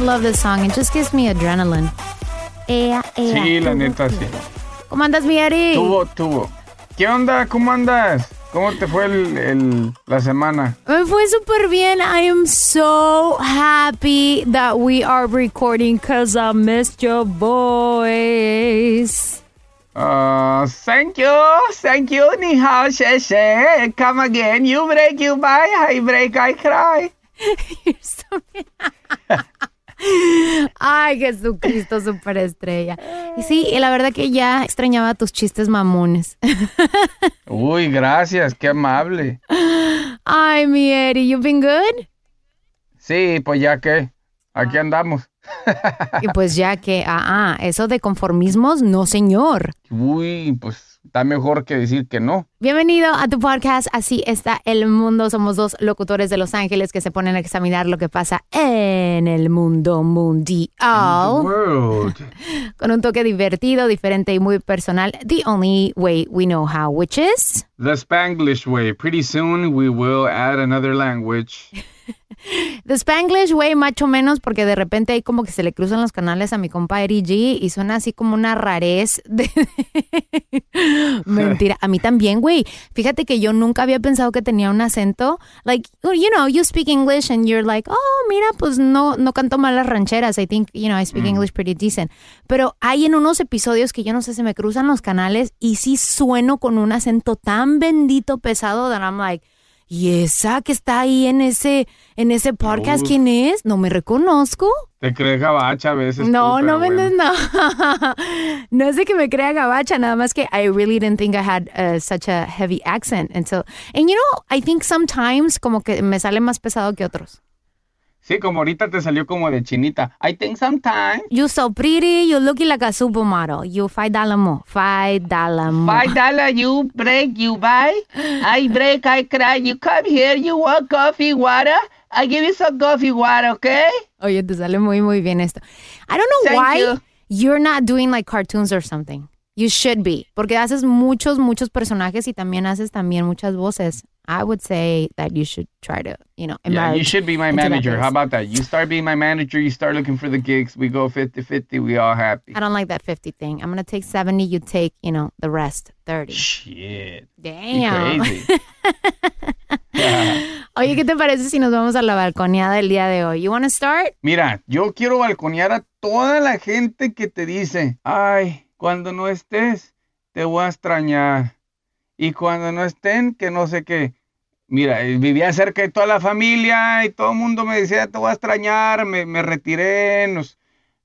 I love this song. It just gives me adrenaline. Ea, ea, Sí, la tuvo, neta, sí. ¿Cómo andas, mi Ari? Tuvo, tuvo. ¿Qué onda? ¿Cómo andas? ¿Cómo te fue el, el- la semana? Me fue súper bien. I am so happy that we are recording because I missed your voice. Uh, thank you, thank you, ni hao, she, she. Come again, you break, you buy, I break, I cry. Ay, Jesucristo, superestrella. Y sí, y la verdad que ya extrañaba tus chistes mamones. Uy, gracias, qué amable. Ay, mi Eri, you been good? Sí, pues ya que, aquí andamos. Y pues ya que, ah, ah, eso de conformismos, no señor. Uy, pues está mejor que decir que no. Bienvenido a tu podcast Así está el mundo. Somos dos locutores de Los Ángeles que se ponen a examinar lo que pasa en el mundo mundial. Con un toque divertido, diferente y muy personal. The only way we know how, which is... The Spanglish way. Pretty soon we will add another language. The Spanglish Way, macho menos, porque de repente hay como que se le cruzan los canales a mi compa Eri G y suena así como una rarez de... Mentira, a mí también, güey. Fíjate que yo nunca había pensado que tenía un acento. Like, you know, you speak English and you're like, oh, mira, pues no, no canto mal las rancheras. I think, you know, I speak English pretty decent. Pero hay en unos episodios que yo no sé, se me cruzan los canales y sí sueno con un acento tan bendito, pesado, that I'm like... ¿Y esa que está ahí en ese, en ese podcast, Uf. quién es? No me reconozco. Te crees gabacha a veces. No, tú, no me bueno. no. no es de que me crea gabacha, nada más que I really didn't think I had uh, such a heavy accent. And so, and you know, I think sometimes como que me sale más pesado que otros. Sí, como ahorita te salió como de chinita. I think sometimes. You so pretty, you looking like a supermodel. You five dollar more, five dollar more. Five dollar you break, you buy. I break, I cry. You come here, you want coffee, water. I give you some coffee, water, okay? Oye, te sale muy, muy bien esto. I don't know Thank why you. you're not doing like cartoons or something. You should be. Porque haces muchos, muchos personajes y también haces también muchas voces. I would say that you should try to, you know, Yeah, you should be my manager. How about that? You start being my manager, you start looking for the gigs, we go 50-50, we all happy. I don't like that 50 thing. I'm going to take 70, you take, you know, the rest, 30. Shit. Damn. crazy. Oye, ¿qué te parece si nos vamos a la balconeada el día de hoy? You want to start? Mira, yo quiero balconear a toda la gente que te dice, ay, cuando no estés, te voy a extrañar. Y cuando no estén, que no sé qué. Mira, eh, vivía cerca de toda la familia y todo el mundo me decía, te voy a extrañar, me, me retiré, nos,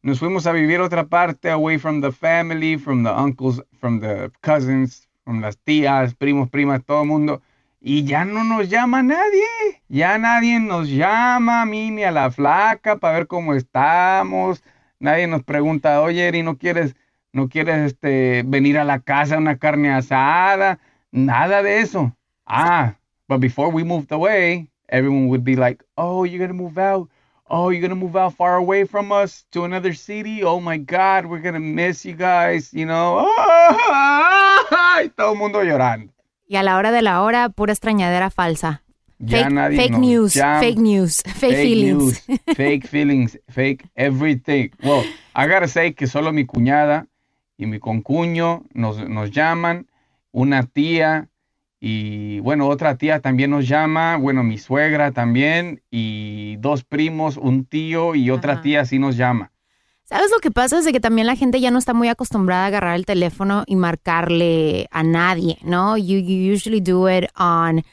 nos fuimos a vivir a otra parte, away from the family, from the uncles, from the cousins, from las tías, primos, primas, todo el mundo. Y ya no nos llama nadie. Ya nadie nos llama a mí ni a la flaca para ver cómo estamos. Nadie nos pregunta, oye, Eri, ¿no quieres, no quieres este, venir a la casa a una carne asada? Nada de eso. Ah, but before we moved away, everyone would be like, oh, you're going to move out. Oh, you're going to move out far away from us to another city. Oh my God, we're going to miss you guys, you know. y todo el mundo llorando. Y a la hora de la hora, pura extrañadera falsa. Ya fake nadie fake news, fake news, fake, feelings. news, fake feelings, fake everything. Well, I gotta say que solo mi cuñada y mi concuño nos, nos llaman, una tía y bueno, otra tía también nos llama, bueno, mi suegra también y dos primos, un tío y otra tía sí nos llama. ¿Sabes lo que pasa? Es de que también la gente ya no está muy acostumbrada a agarrar el teléfono y marcarle a nadie, ¿no? You, you usually do it on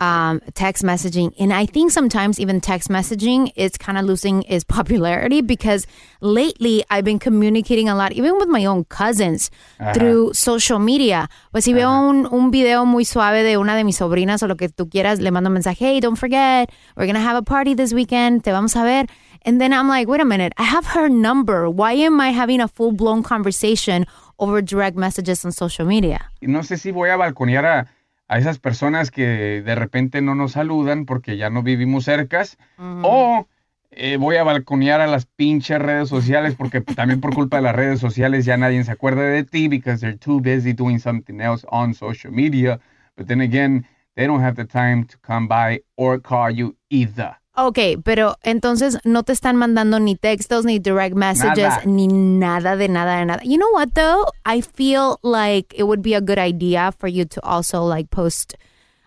um, text messaging. And I think sometimes even text messaging is kind of losing its popularity because lately I've been communicating a lot, even with my own cousins, Ajá. through social media. Pues si veo un, un video muy suave de una de mis sobrinas o lo que tú quieras, le mando un mensaje, hey, don't forget, we're going to have a party this weekend, te vamos a ver. And then I'm like, wait a minute, I have her number. Why am I having a full blown conversation over direct messages on social media? No sé si voy a balconear a, a esas personas que de repente no nos saludan porque ya no vivimos cercas, o eh, voy a balconear a las pinches redes sociales porque también por culpa de las redes sociales ya nadie se acuerda de ti because they're too busy doing something else on social media. But then again, they don't have the time to come by or call you either. Ok, pero entonces no te están mandando ni textos, ni direct messages, Nada. ni nada de nada de nada. You know what though? I feel like it would be a good idea for you to also like post.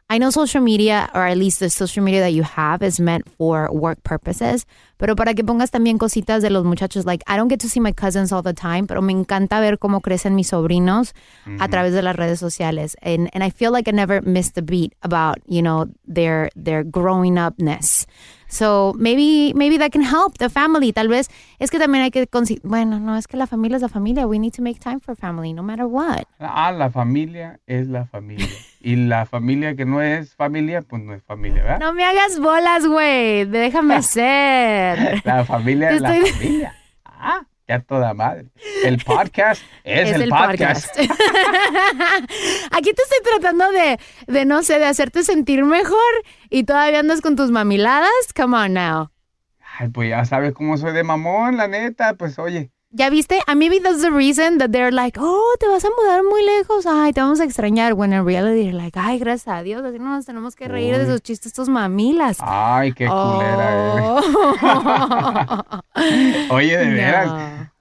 I know social media, or at least the social media that you have, is meant for work purposes. Pero para que pongas también cositas de los muchachos, like I don't get to see my cousins all the time, pero me encanta ver cómo crecen mis sobrinos a través de las redes sociales, and and I feel like I never missed a beat about you know their their growing upness. So maybe maybe that can help the family. Tal vez es que también hay que bueno, no es que la familia es la familia. We need to make time for family, no matter what. Ah, la familia es la familia. Y la familia que no es familia, pues no es familia, ¿verdad? No me hagas bolas, güey. Déjame ser. La familia es la familia. Ah, toda madre. El podcast es, el, podcast. Aquí te estoy tratando de, de, no sé, de hacerte sentir mejor y todavía andas con tus mamiladas. Come on now. Ay, pues ya sabes cómo soy de mamón, la neta. Pues oye, ¿Ya viste? A maybe that's the reason that they're like, oh, te vas a mudar muy lejos. Ay, te vamos a extrañar. When in reality, they're like, ay, gracias a Dios. Así no nos tenemos que reír de esos chistes, estos mamilas. ay, qué culera eres. Oh. Oye, de No. veras.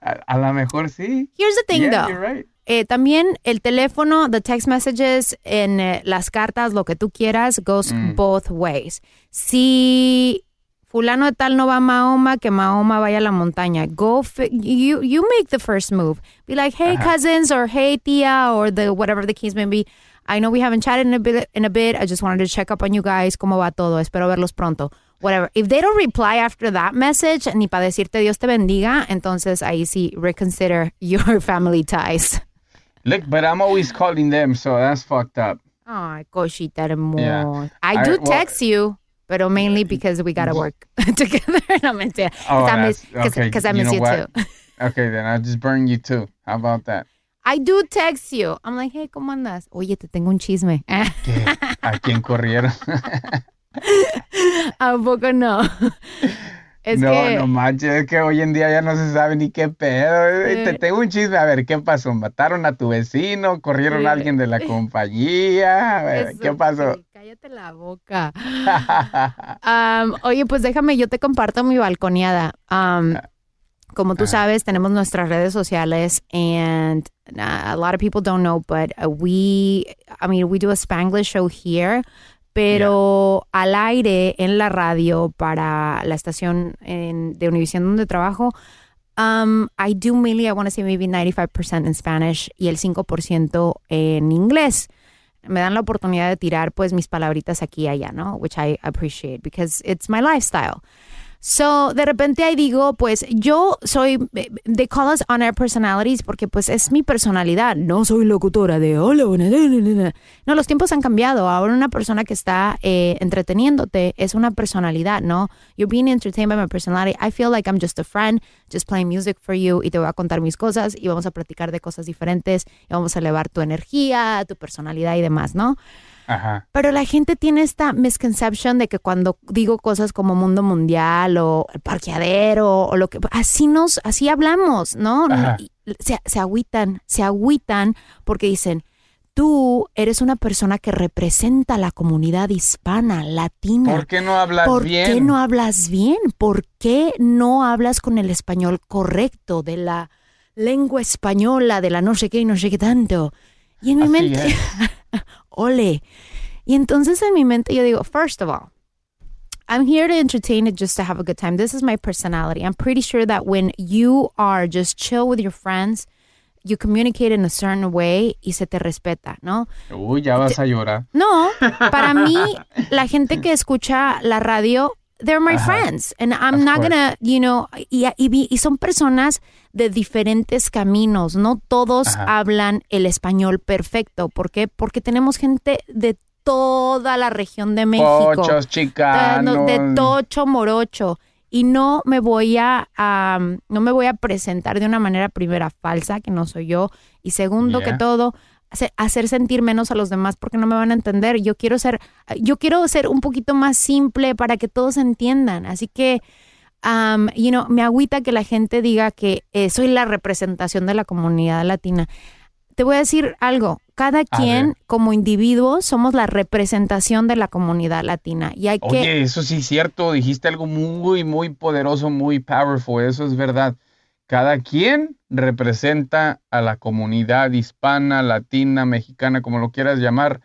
A, a lo mejor sí. Here's the thing, Yeah, though. you're right. Eh, también el teléfono, the text messages, en eh, las cartas, lo que tú quieras, goes Mm. both ways. Si fulano de tal no va a Mahoma, que Mahoma vaya a la montaña. Go, fi- you, you make the first move. Be like, hey, Ajá. cousins, or hey, tia, or the whatever the case may be. I know we haven't chatted in a bit. In a bit, I just wanted to check up on you guys. ¿Cómo va todo? Espero verlos pronto. Whatever. If they don't reply after that message, ni para decirte Dios te bendiga, entonces ahí sí reconsider your family ties. Look, but I'm always calling them, so that's fucked up. Ay, cosita hermosa. Yeah. I I- do well- text you, pero mainly because we gotta work together. no mentira. Oh, I miss, okay, cause I you miss know you too. Okay, then I'll just burn you too. How about that? I do text you. I'm like, hey, ¿cómo andas? Oye, te tengo un chisme. ¿A quién corrieron? ¿A poco no? Es no, que... no manches, es que hoy en día ya no se sabe ni qué pedo. Sí. Te tengo un chisme, a ver, ¿qué pasó? ¿Mataron a tu vecino? ¿Corrieron Sí. a alguien de la compañía? A ver, Eso, ¿Qué pasó? sí, Cállate la boca. Um, oye, pues déjame, yo te comparto mi balconeada. Um, como tú sabes, tenemos nuestras redes sociales and uh, a lot of people don't know, but uh, we, I mean, we do a Spanglish show here, pero al aire en la radio para la estación en- de Univision donde trabajo, um, I do mainly, I want to say maybe 95% in Spanish y el 5% en inglés. Me dan la oportunidad de tirar pues mis palabritas aquí y allá, ¿no? Which I appreciate because it's my lifestyle. So, de repente ahí digo, pues yo soy, they call us on-air personalities porque pues es mi personalidad. No soy locutora de hola, buenas, na, na, na, na". No, los tiempos han cambiado. Ahora una persona que está eh, entreteniéndote es una personalidad, ¿no? You're being entertained by my personality. I feel like I'm just a friend, just playing music for you y te voy a contar mis cosas y vamos a platicar de cosas diferentes y vamos a elevar tu energía, tu personalidad y demás, ¿no? Ajá. Pero la gente tiene esta misconception de que cuando digo cosas como mundo mundial o el parqueadero o lo que así nos así hablamos, ¿no? Ajá. Se, se agüitan, se agüitan porque dicen, tú eres una persona que representa a la comunidad hispana, latina. ¿Por qué no hablas ¿Por bien? qué no hablas bien? ¿Por qué no hablas con el español correcto de la lengua española, de la no sé qué y no sé qué tanto? Y en mi Así mente, es. ole. Y entonces en mi mente yo digo, first of all, I'm here to entertain it just to have a good time. This is my personality. I'm pretty sure that when you are just chill with your friends, you communicate in a certain way y se te respeta, ¿no? Uy, ya vas a llorar. No, para mí, la gente que escucha la radio, they're my Ajá. friends. And I'm Of not course. gonna, you know, y, y y son personas de diferentes caminos. No todos Ajá. hablan el español perfecto. ¿Por qué? Porque tenemos gente de toda la región de México. Pochos, de, chicanos. de tocho morocho. Y no me voy a, no me voy a presentar de una manera primera falsa, que no soy yo, y segundo que todo, hacer, sentir menos a los demás porque no me van a entender. Yo quiero ser, yo quiero ser un poquito más simple para que todos entiendan. Así que, um, you know, me agüita que la gente diga que eh, soy la representación de la comunidad latina. Te voy a decir algo. Cada quien, como individuo, somos la representación de la comunidad latina. Y hay que. Oye, eso sí es cierto, dijiste algo muy, muy poderoso, muy powerful, eso es verdad. Cada quien representa a la comunidad hispana, latina, mexicana, como lo quieras llamar.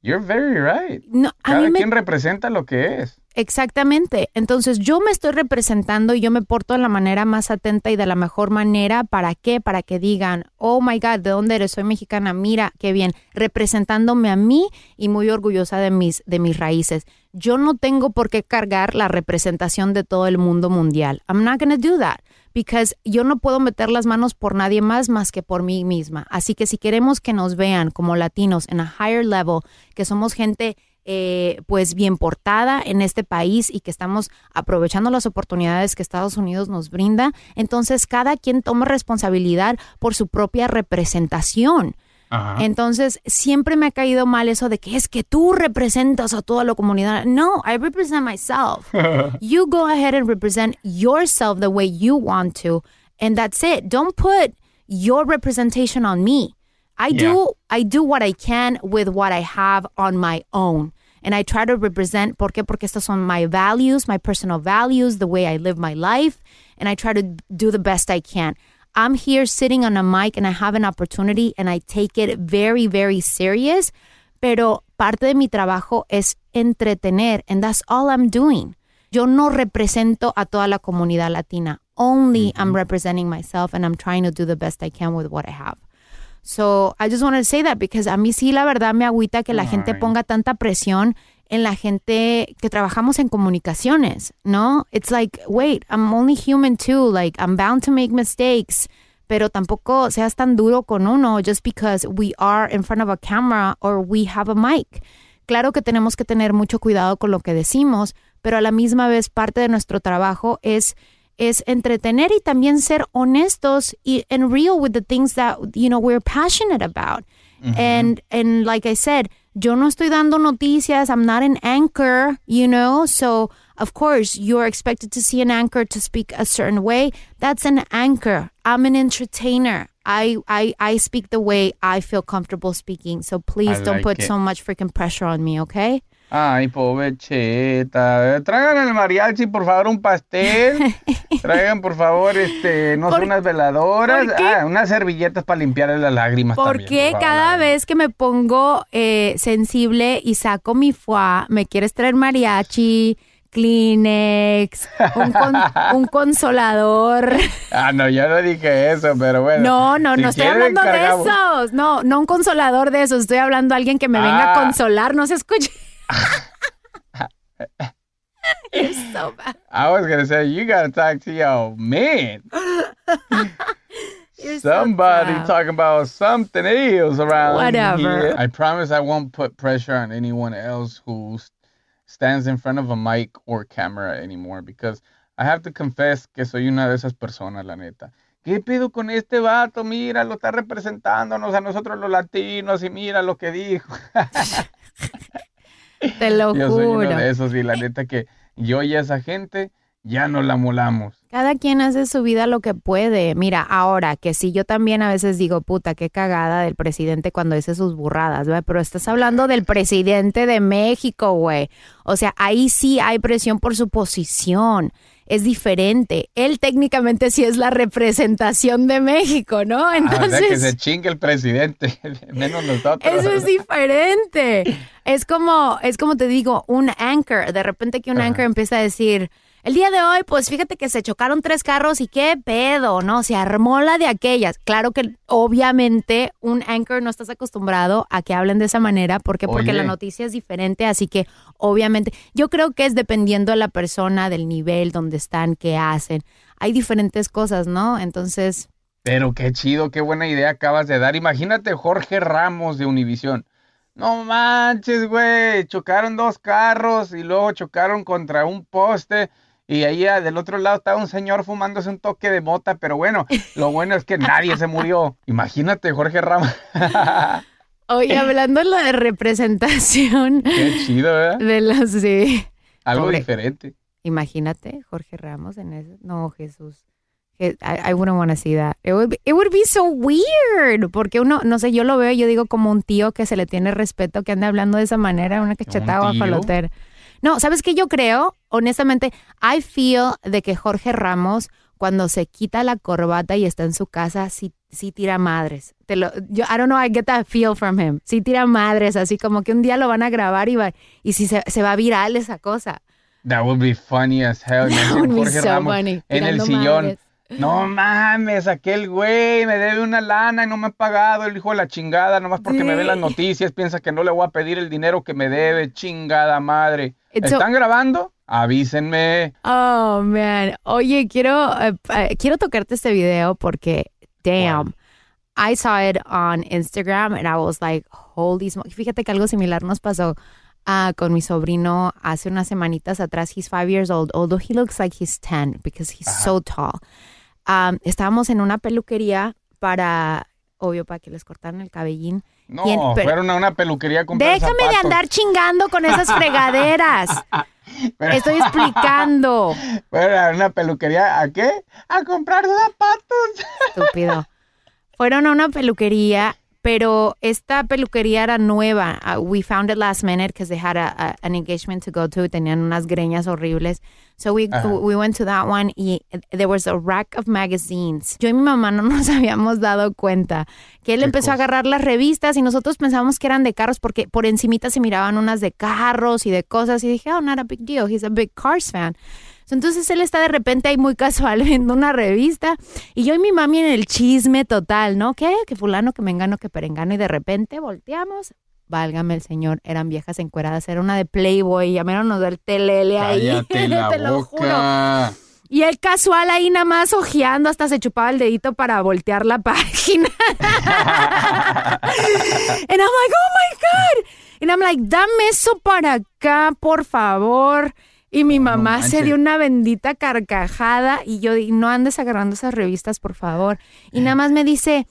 You're very right. No, a Cada mí me- quien representa lo que es. Exactamente. Entonces yo me estoy representando y yo me porto de la manera más atenta y de la mejor manera. ¿Para qué? Para que digan, oh my God, ¿de dónde eres? Soy mexicana. Mira, qué bien. Representándome a mí y muy orgullosa de mis, de mis raíces. Yo no tengo por qué cargar la representación de todo el mundo mundial. I'm not going to do that. Because yo no puedo meter las manos por nadie más más que por mí misma. Así que si queremos que nos vean como latinos en a higher level, que somos gente eh, pues bien portada en este país y que estamos aprovechando las oportunidades que Estados Unidos nos brinda, entonces cada quien toma responsabilidad por su propia representación. Entonces, siempre me ha caído mal eso de que es que tú representas a toda la comunidad. No, I represent myself. you go ahead and represent yourself the way you want to, and that's it. Don't put your representation on me. I do I do what I can with what I have on my own. And I try to represent, ¿por qué? Porque estas son my values, my personal values, the way I live my life, and I try to do the best I can. I'm here sitting on a mic and I have an opportunity and I take it very, very serious, pero parte de mi trabajo es entretener, and that's all I'm doing. Yo no represento a toda la comunidad latina. Only I'm representing myself and I'm trying to do the best I can with what I have. So I just wanted to say that because a mí sí la verdad me agüita que la gente ponga tanta presión en la gente que trabajamos en comunicaciones, ¿no? It's like, wait, I'm only human too, like I'm bound to make mistakes, pero tampoco seas tan duro con uno just because we are in front of a camera or we have a mic. Claro que tenemos que tener mucho cuidado con lo que decimos, pero a la misma vez parte de nuestro trabajo es es entretener y también ser honestos y and real with the things that you know we're passionate about. Mm-hmm. And and like I said, yo no estoy dando noticias. I'm not an anchor, you know. So of course you're expected to see an anchor to speak a certain way. That's an anchor. I'm an entertainer. I, I, I speak the way I feel comfortable speaking. So please I don't like put it. so much freaking pressure on me, okay? Ay, pobrecita. Traigan el mariachi, por favor, un pastel. Traigan, por favor, este, no sé, unas veladoras. Ah, unas servilletas para limpiarle las lágrimas ¿Por también, qué por cada vez que me pongo eh, sensible y saco mi foie, me quieres traer mariachi, Kleenex, un, con- un consolador? Ah, no, yo no dije eso, pero bueno. No, no, si no estoy hablando de esos. No, no un consolador de esos. Estoy hablando de alguien que me venga Ah. a consolar. No se escuche. You're so bad. I was gonna say you gotta talk to your man. Somebody proud. talking about something else around Whatever. here. I promise I won't put pressure on anyone else who stands in front of a mic or camera anymore because I have to confess que soy una de esas personas, la neta. ¿Qué pedo con este vato? Mira, lo está representándonos a nosotros los latinos y mira lo que dijo. Te lo Yo soy juro. uno de esos y la neta que yo y esa gente ya no la molamos. Cada quien hace su vida lo que puede. Mira, ahora que sí, yo también a veces digo, puta, qué cagada del presidente cuando dice sus burradas, ¿verdad? Pero estás hablando del presidente de México, güey. O sea, ahí sí hay presión por su posición. Es diferente. Él técnicamente sí es la representación de México, ¿no? Ah, o sea, que Entonces, se chingue el presidente, menos nosotros. eso es diferente. Es como, es como te digo, un anchor. De repente que un anchor empieza a decir, el día de hoy, pues fíjate que se chocaron tres carros y qué pedo, ¿no? Se armó la de aquellas. Claro que obviamente un anchor no estás acostumbrado a que hablen de esa manera. ¿Por qué? Porque Oye. la noticia es diferente. Así que obviamente, yo creo que es dependiendo de la persona, del nivel donde están, qué hacen. Hay diferentes cosas, ¿no? Entonces, Pero qué chido, qué buena idea acabas de dar. Imagínate Jorge Ramos de Univisión. No manches, güey. Chocaron dos carros y luego chocaron contra un poste. Y ahí ah, del otro lado estaba un señor fumándose un toque de mota. Pero bueno, lo bueno es que nadie se murió. Imagínate Jorge Ramos. oye, hablando de la representación qué chido, ¿verdad? de los... Sí. Algo Pobre- diferente. Imagínate Jorge Ramos en eso. No, Jesús. Je- I, I wouldn't want to see that. It would, be, it would be so weird. Porque uno, no sé, yo lo veo yo digo como un tío que se le tiene respeto, que anda hablando de esa manera, una cachetada tío? No, ¿sabes qué yo creo? Honestamente, I feel de que Jorge Ramos, cuando se quita la corbata y está en su casa, sí, sí tira madres. Te lo, yo, I don't know, I get that feel from him. Sí tira madres, así como que un día lo van a grabar y, va, y si se, se va viral esa cosa. That would be funny as hell. That would be Jorge so Ramos funny, en el sillón. madres. No mames, aquel güey me debe una lana y no me ha pagado el hijo de la chingada, nomás porque me ve las noticias, piensa que no le voy a pedir el dinero que me debe, chingada madre. It's so- ¿Están grabando? Avísenme. Oh, man. Oye, quiero, eh, eh, quiero tocarte este video porque, damn, I saw it on Instagram and I was like, holy smoke. Fíjate que algo similar nos pasó ah, con mi sobrino hace unas semanitas atrás. He's five years old, although he looks like he's 10 because he's so tall. Um, estábamos en una peluquería para, obvio, para que les cortaran el cabellín. No, Y en- pero- fueron a una peluquería comprar Déjame de andar chingando con esas fregaderas. Estoy explicando. Fueron a una peluquería, ¿a qué? A comprar zapatos. Estúpido. Fueron a una peluquería, pero esta peluquería era nueva. Uh, we found it last minute because they had a, a- an engagement to go to. Tenían unas greñas horribles. So we, Ajá. we went to that one y there was a rack of magazines. Yo y mi mamá no nos habíamos dado cuenta que él empezó a agarrar las revistas y nosotros pensábamos que eran de carros porque por encimita se miraban unas de carros y de cosas y dije, oh, not a big deal. He's a big cars fan. Entonces él está de repente ahí muy casual viendo una revista y yo y mi mami en el chisme total, ¿no? ¿Qué? Que fulano, que mengano, que perengano y de repente volteamos. Válgame el señor, eran viejas encueradas, era una de Playboy, llamaron del telele ahí. Te lo juro. Y el casual ahí nada más ojeando, hasta se chupaba el dedito para voltear la página. And I'm like, oh my God. And I'm like, dame eso para acá, por favor. Y mi mamá se dio una bendita carcajada y yo no andes agarrando esas revistas, por favor. Y nada más me dice,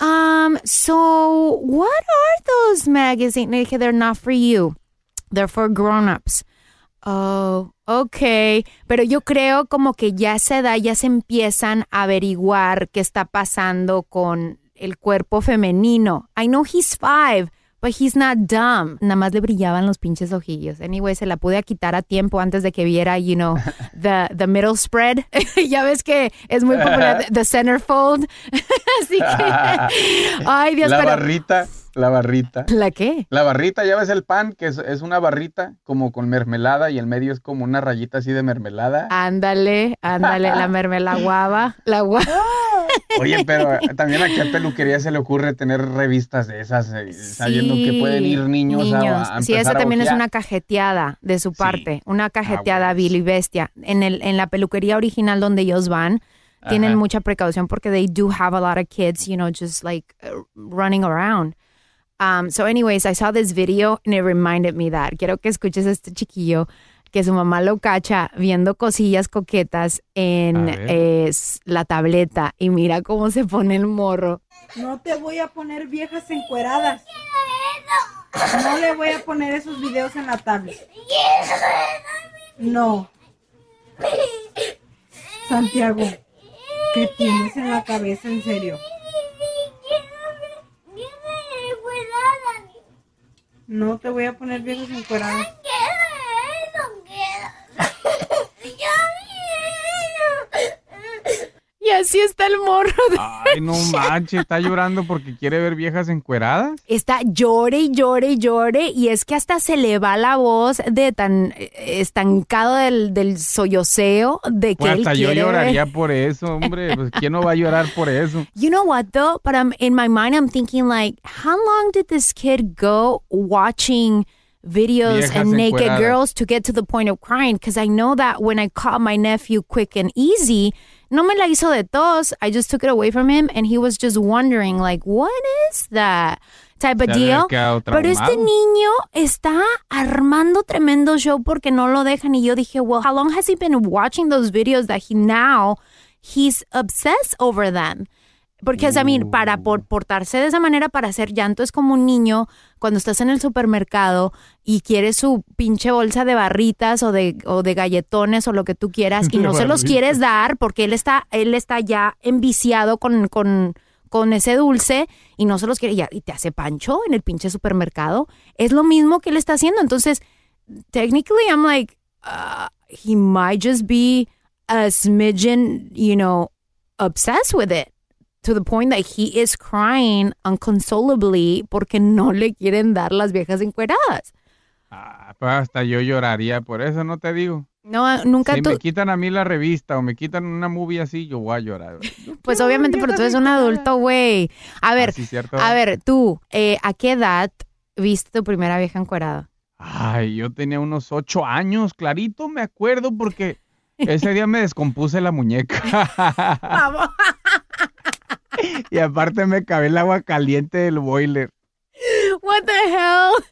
um, so what are those magazines? Le dije, they're not for you. They're for grown-ups. Oh, ok. Pero yo creo como que ya a esa edad ya se empiezan a averiguar qué está pasando con el cuerpo femenino. I know he's five, but he's not dumb. Nada más le brillaban los pinches ojillos. Anyway, se la pude quitar a tiempo antes de que viera, you know, the, the middle spread. ya ves que es muy popular, the centerfold. Así que, ay Dios, la pero... barrita, la barrita. ¿La qué? La barrita, ya ves el pan, que es, es una barrita como con mermelada y el medio es como una rayita así de mermelada. Ándale, ándale, la mermelada guava, la guava. Oye, pero también a qué peluquería se le ocurre tener revistas de esas, eh, sabiendo que pueden ir niños, a- niños. a, sí, esa también es una cajeteada de su parte, una cajeteada vil y bestia. En, el, en la peluquería original donde ellos van, tienen mucha precaución porque they do have a lot of kids, you know, just like uh, running around. Um, so anyways, I saw this video and it reminded me that. Quiero que escuches a este chiquillo que su mamá lo cacha viendo cosillas coquetas en eh, la tableta y mira cómo se pone el morro. No te voy a poner viejas encueradas. No le voy a poner esos videos en la tablet. No. Santiago, ¿qué tienes en la cabeza en serio? No te voy a poner viejas encueradas. Así está el morro. Ay, no manches, está llorando porque quiere ver viejas encueradas. Está llore y llore y llore y es que hasta se le va la voz de tan eh, estancado del, del solloceo de que Pues él hasta yo quiere ver- lloraría por eso, hombre. Pues quién no va a llorar por eso. You know what though? But I'm in my mind I'm thinking like, how long did this kid go watching videos Viejas and naked encueradas. girls to get to the point of crying? Because I know that when I caught my nephew quick and easy, no me la hizo de tos. I just took it away from him and he was just wondering like, what is that? Type of Se ha de haber deal. Pero este niño está armando tremendo show porque no lo dejan y yo dije, well, how long has he been watching those videos that he now he's obsessed over them? Porque, I mean, para por- portarse de esa manera, para hacer llanto, es como un niño cuando estás en el supermercado y quieres su pinche bolsa de barritas o de, o de galletones o lo que tú quieras y no se los quieres dar porque él está, él está ya enviciado con, con, con ese dulce y no se los quiere ya, y te hace pancho en el pinche supermercado. Es lo mismo que él está haciendo. Entonces, technically, I'm like, uh, he might just be a smidgen, you know, obsessed with it to the point that he is crying unconsolably porque no le quieren dar las viejas encueradas. Ah, pues hasta yo lloraría por eso, no te digo. No, nunca si tú, me quitan a mí la revista o me quitan una movie así, yo voy a llorar. pues obviamente, pero tú eres un adulto, güey. A ver, Ah, a ver, tú, eh, ¿a qué edad viste tu primera vieja encuerada? Ay, yo tenía unos ocho años, clarito me acuerdo porque ese día me descompuse la muñeca. y aparte me cabé el agua caliente del boiler. What the hell?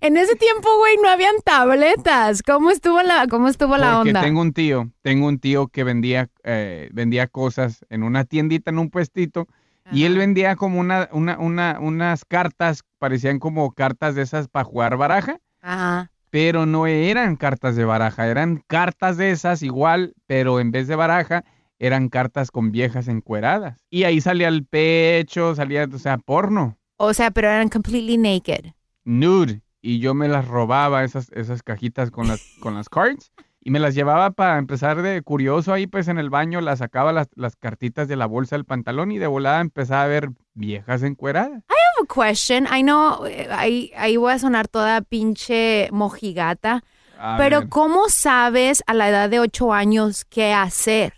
En ese tiempo, güey, no habían tabletas. ¿Cómo estuvo la, cómo estuvo la Porque onda? tengo un tío, tengo un tío que vendía, eh, vendía cosas en una tiendita, en un puestito, y él vendía como una, una, una, unas cartas, parecían como cartas de esas para jugar baraja, Ajá. pero no eran cartas de baraja, eran cartas de esas igual, pero en vez de baraja, eran cartas con viejas encueradas. Y ahí salía el pecho, salía, o sea, porno, O sea, pero eran completely naked. nude, y yo me las robaba esas, esas cajitas con las, con las cards. Y me las llevaba para empezar de curioso ahí, pues en el baño, las sacaba las, las cartitas de la bolsa del pantalón y de volada empezaba a ver viejas encueradas. I have a question. I know, eh, ahí, ahí voy a sonar toda pinche mojigata. A pero ver. ¿cómo sabes a la edad de ocho años qué hacer?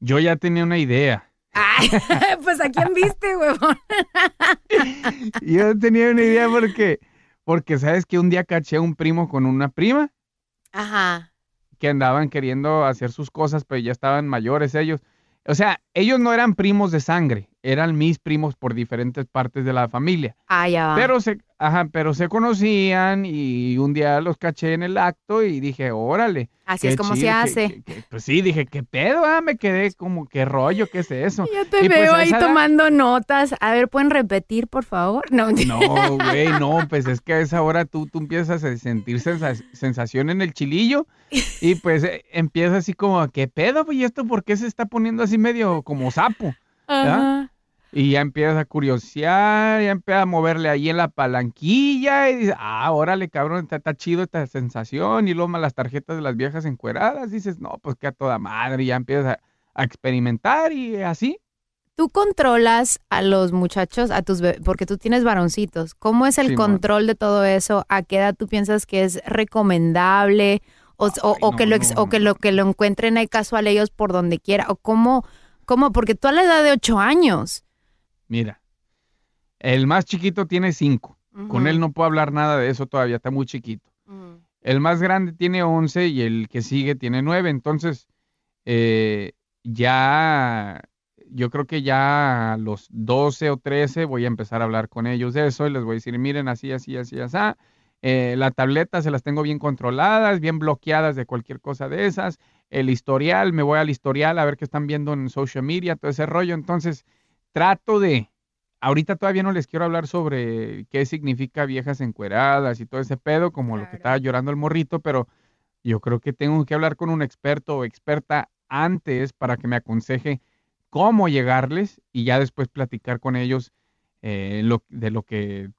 Yo ya tenía una idea. Ay, pues a quién viste, huevón. Yo tenía una idea porque, porque sabes que un día caché a un primo con una prima Ajá. que andaban queriendo hacer sus cosas, pero ya estaban mayores ellos. O sea, ellos no eran primos de sangre, eran mis primos por diferentes partes de la familia. Ah, ya va. Pero se, ajá, pero se conocían y un día los caché en el acto y dije, órale. Así es como se chido, hace. pues sí, dije, ¿qué pedo? Ah, me quedé como, ¿qué rollo? ¿Qué es eso? Ya te Y pues veo ahí tomando notas. A ver, ¿pueden repetir, por favor? No, No, güey, no, pues es que a esa hora tú, tú empiezas a sentir sensa- sensación en el chilillo y pues eh, empieza así como, ¿qué pedo? güey? ¿Y esto por qué se está poniendo así medio como sapo? Y ya empiezas a curiosear, ya empiezas a moverle ahí en la palanquilla y dices, ah, órale, cabrón, está, está chido esta sensación. Y luego más las tarjetas de las viejas encueradas, dices, no, pues que a toda madre, y ya empiezas a, a experimentar y así. Tú controlas a los muchachos, a tus bebés, porque tú tienes varoncitos. ¿Cómo es el control de todo eso? ¿A qué edad tú piensas que es recomendable? O, o- o que lo o que lo que lo encuentren ahí casual ellos por donde quiera. ¿O cómo? ¿Cómo? Porque tú a la edad de ocho años. Mira, el más chiquito tiene cinco. Con Ujú. él no puedo hablar nada de eso todavía, está muy chiquito. El más grande tiene 11 y el que sigue tiene 9. Entonces, eh, ya, yo creo que ya a los 12 o 13 voy a empezar a hablar con ellos de eso y les voy a decir, miren, así, así, así, así. Eh, la tableta se las tengo bien controladas, bien bloqueadas de cualquier cosa de esas. El historial, me voy al historial a ver qué están viendo en social media, todo ese rollo. Entonces, trato de, ahorita todavía no les quiero hablar sobre qué significa viejas encueradas y todo ese pedo, como lo que estaba llorando el morrito, pero yo creo que tengo que hablar con un experto o experta antes para que me aconseje cómo llegarles y ya después platicar con ellos eh, lo- de lo que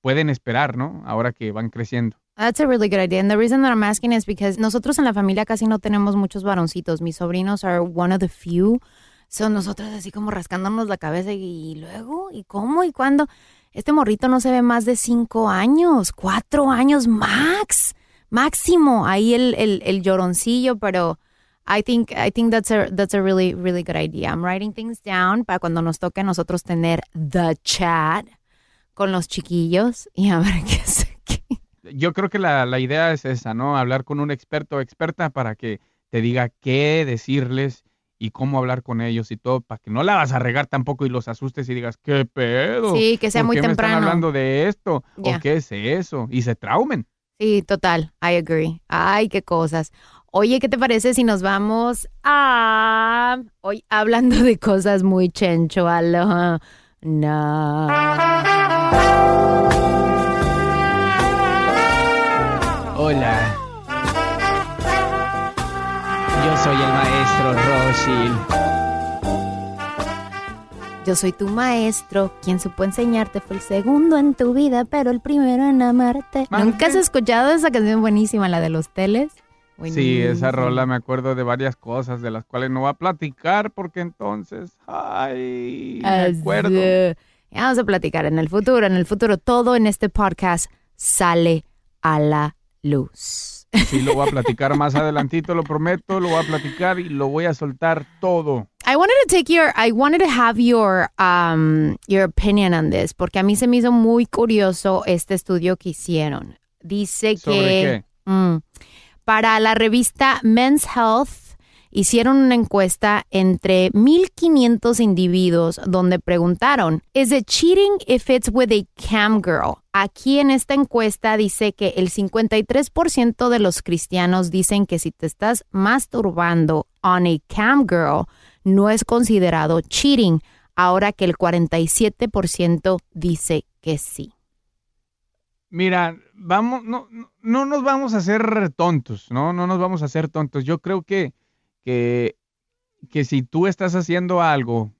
pueden esperar, ¿no? Ahora que van creciendo. That's a really good idea. And the reason that I'm asking is because nosotros en la familia casi no tenemos muchos varoncitos. Mis sobrinos are one of the few. Son nosotros así como rascándonos la cabeza y, luego, ¿y cómo? ¿Y cuándo? Este morrito no se ve más de cinco años, cuatro años max, máximo. Ahí el, el, el lloroncillo, pero I think, I think that's a, that's a really, really good idea. I'm writing things down para cuando nos toque a nosotros tener the chat con los chiquillos y a ver qué se Yo creo que la, la idea es esa, ¿no? Hablar con un experto o experta para que te diga qué decirles y cómo hablar con ellos y todo, para que no la vas a regar tampoco y los asustes y digas, ¿qué pedo? Sí, que sea ¿Por muy qué me temprano. están hablando de esto? ¿O qué es eso? Y se traumen. Sí, total, I agree. Ay, qué cosas. Oye, ¿qué te parece si nos vamos a... Hoy hablando de cosas muy chencho, aloha. Hola. Yo soy el maestro Roshil. Yo soy tu maestro, quien supo enseñarte fue el segundo en tu vida, pero el primero en amarte. ¿Nunca has escuchado esa canción buenísima, la de los teles? Sí, esa rola me acuerdo de varias cosas de las cuales no voy a platicar porque entonces, ay, me acuerdo. Ya Vamos a platicar en el futuro. En el futuro, todo en este podcast sale a la luz. Sí, lo voy a platicar más adelantito, lo prometo, lo voy a platicar y lo voy a soltar todo. I wanted to take your, I wanted to have your, um, your opinion on this, porque a mí se me hizo muy curioso este estudio que hicieron. Dice ¿Sobre que mm, para la revista Men's Health hicieron una encuesta entre 1.500 individuos donde preguntaron, ¿Is it cheating if it's with a cam girl? Aquí en esta encuesta dice que el 53% de los cristianos dicen que si te estás masturbando on a cam girl no es considerado cheating, ahora que el 47% dice que sí. Mira, vamos, no, no, no nos vamos a hacer tontos, ¿no? No nos vamos a hacer tontos. Yo creo que, que, que si tú estás haciendo algo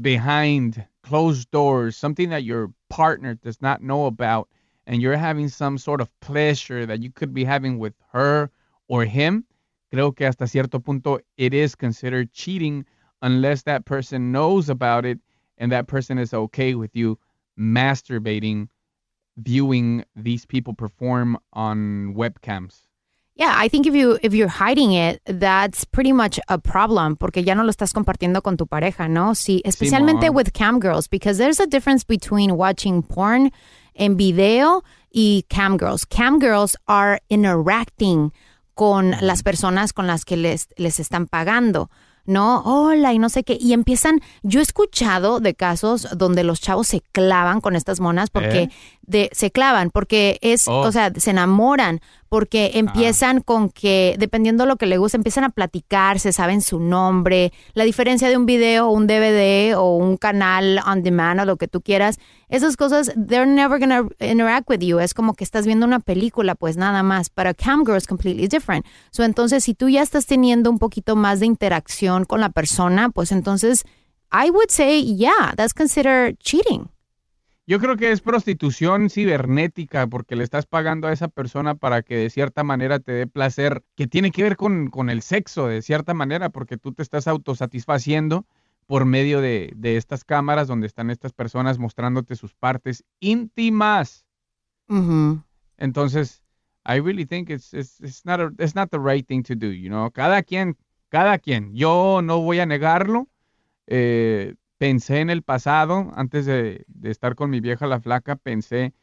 behind closed doors, something that your partner does not know about, and you're having some sort of pleasure that you could be having with her or him, creo que hasta cierto punto it is considered cheating unless that person knows about it and that person is okay with you masturbating viewing these people perform on webcams. Yeah, I think if you if you're hiding it, that's pretty much a problem porque ya no lo estás compartiendo con tu pareja, ¿no? Sí, especialmente Simón. with cam girls because there's a difference between watching porn en video y cam girls. Cam girls are interacting con las personas con las que les les están pagando. no, hola y no sé qué. Y empiezan, yo he escuchado de casos donde los chavos se clavan con estas monas porque ¿Eh? De, se clavan, porque es, Oh. o sea, se enamoran, porque empiezan con que, dependiendo de lo que le gusta, empiezan a platicar, se saben su nombre, la diferencia de un video, un DVD o un canal on demand o lo que tú quieras. Esas cosas, they're never gonna interact with you. Es como que estás viendo una película, pues nada más. Pero a cam girl es completely different. So, entonces, si tú ya estás teniendo un poquito más de interacción con la persona, pues entonces, I would say, yeah, that's considered cheating. Yo creo que es prostitución cibernética porque le estás pagando a esa persona para que de cierta manera te dé placer, que tiene que ver con, con el sexo de cierta manera, porque tú te estás autosatisfaciendo por medio de, de estas cámaras donde están estas personas mostrándote sus partes íntimas. Entonces, I really think it's, it's, it's not a- it's not the right thing to do, you know. Cada quien, cada quien. Yo no voy a negarlo. Eh, pensé en el pasado, antes de, de estar con mi vieja la flaca, pensé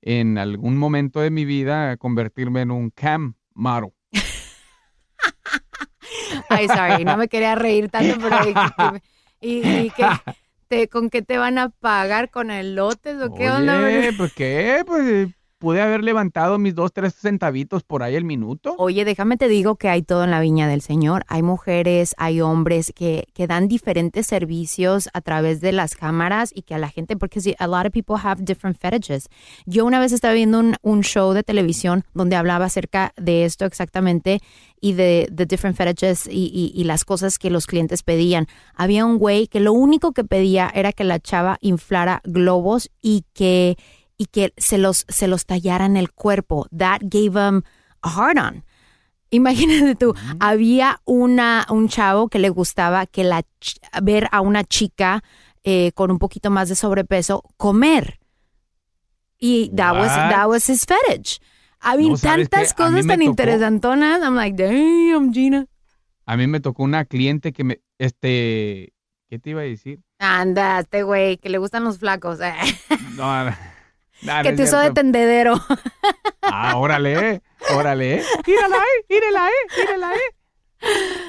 en algún momento de mi vida convertirme en un cam model. Ay, sorry, no me quería reír tanto, pero y, y que te, con qué te van a pagar con elotes o qué onda. Oye, pues qué, pues eh, pude haber levantado mis dos, tres centavitos por ahí el minuto. Oye, déjame te digo que hay todo en la viña del Señor. Hay mujeres, hay hombres que, que dan diferentes servicios a través de las cámaras y que a la gente, porque sí, a lot of people have different fetishes. Yo una vez estaba viendo un, un show de televisión donde hablaba acerca de esto exactamente y de, de different fetishes y, y- y las cosas que los clientes pedían. Había un güey que lo único que pedía era que la chava inflara globos y que y que se los, se los tallara en el cuerpo. That gave him a hard on. Imagínate tú, había una, un chavo que le gustaba que la, ver a una chica eh, con un poquito más de sobrepeso comer. Y that was, that was his fetish. I mean, No, ¿sabes tantas cosas me tan tocó- interesantonas. I'm like, damn, Gina. A mí me tocó una cliente que me, este, ¿qué te iba a decir? Anda, este güey, que le gustan los flacos. eh. No, no, que no te usó de tendedero. Ah, órale, órale. Mírala ahí, mírala ahí, mírala ahí.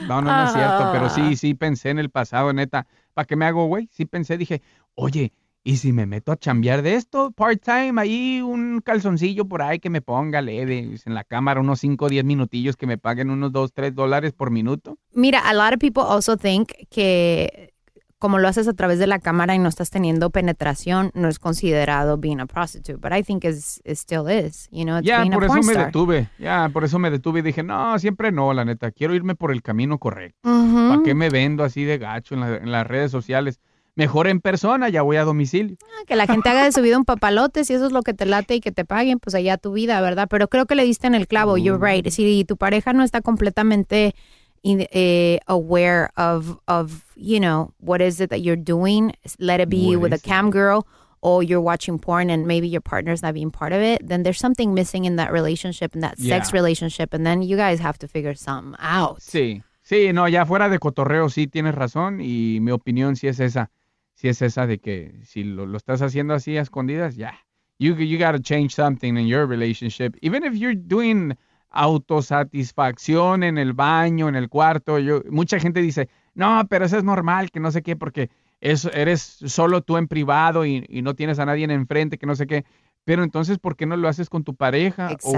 No, no, no es cierto, pero Ah. sí, sí pensé en el pasado, neta. ¿Para qué me hago, güey? Sí pensé, dije, oye, ¿y si me meto a chambear de esto? Part-time, ahí un calzoncillo por ahí que me ponga leve, en la cámara, unos 5 o 10 minutillos que me paguen unos 2, 3 dólares por minuto. Mira, a lot of people also think que como lo haces a través de la cámara y no estás teniendo penetración, no es considerado being a prostitute. But I think is it still is. You know, it's Ya, por a eso me detuve, ya, por eso me detuve y dije, no, siempre no, la neta, quiero irme por el camino correcto. ¿Para qué me vendo así de gacho en, la- en las redes sociales? Mejor en persona, ya voy a domicilio. Ah, Que la gente haga de su vida un papalote, si eso es lo que te late y que te paguen, pues allá tu vida, ¿verdad? Pero creo que le diste en el clavo, you're right. Si tu pareja no está completamente Eh, aware of, of, you know, what is it that you're doing, let it be What with a is it? cam girl or you're watching porn and maybe your partner's not being part of it, then there's something missing in that relationship, in that sex relationship, and then you guys have to figure something out. Sí, sí, no, ya fuera de cotorreo sí tienes razón y mi opinión sí es esa, sí es esa de que si lo, lo estás haciendo así a escondidas, ya, you, you gotta change something in your relationship, even if you're doing autosatisfacción en el baño, en el cuarto, yo, mucha gente dice, no, pero eso es normal, que no sé qué, porque es, eres solo tú en privado y, y no tienes a nadie en enfrente, que no sé qué. Pero entonces, ¿por qué no lo haces con tu pareja? O-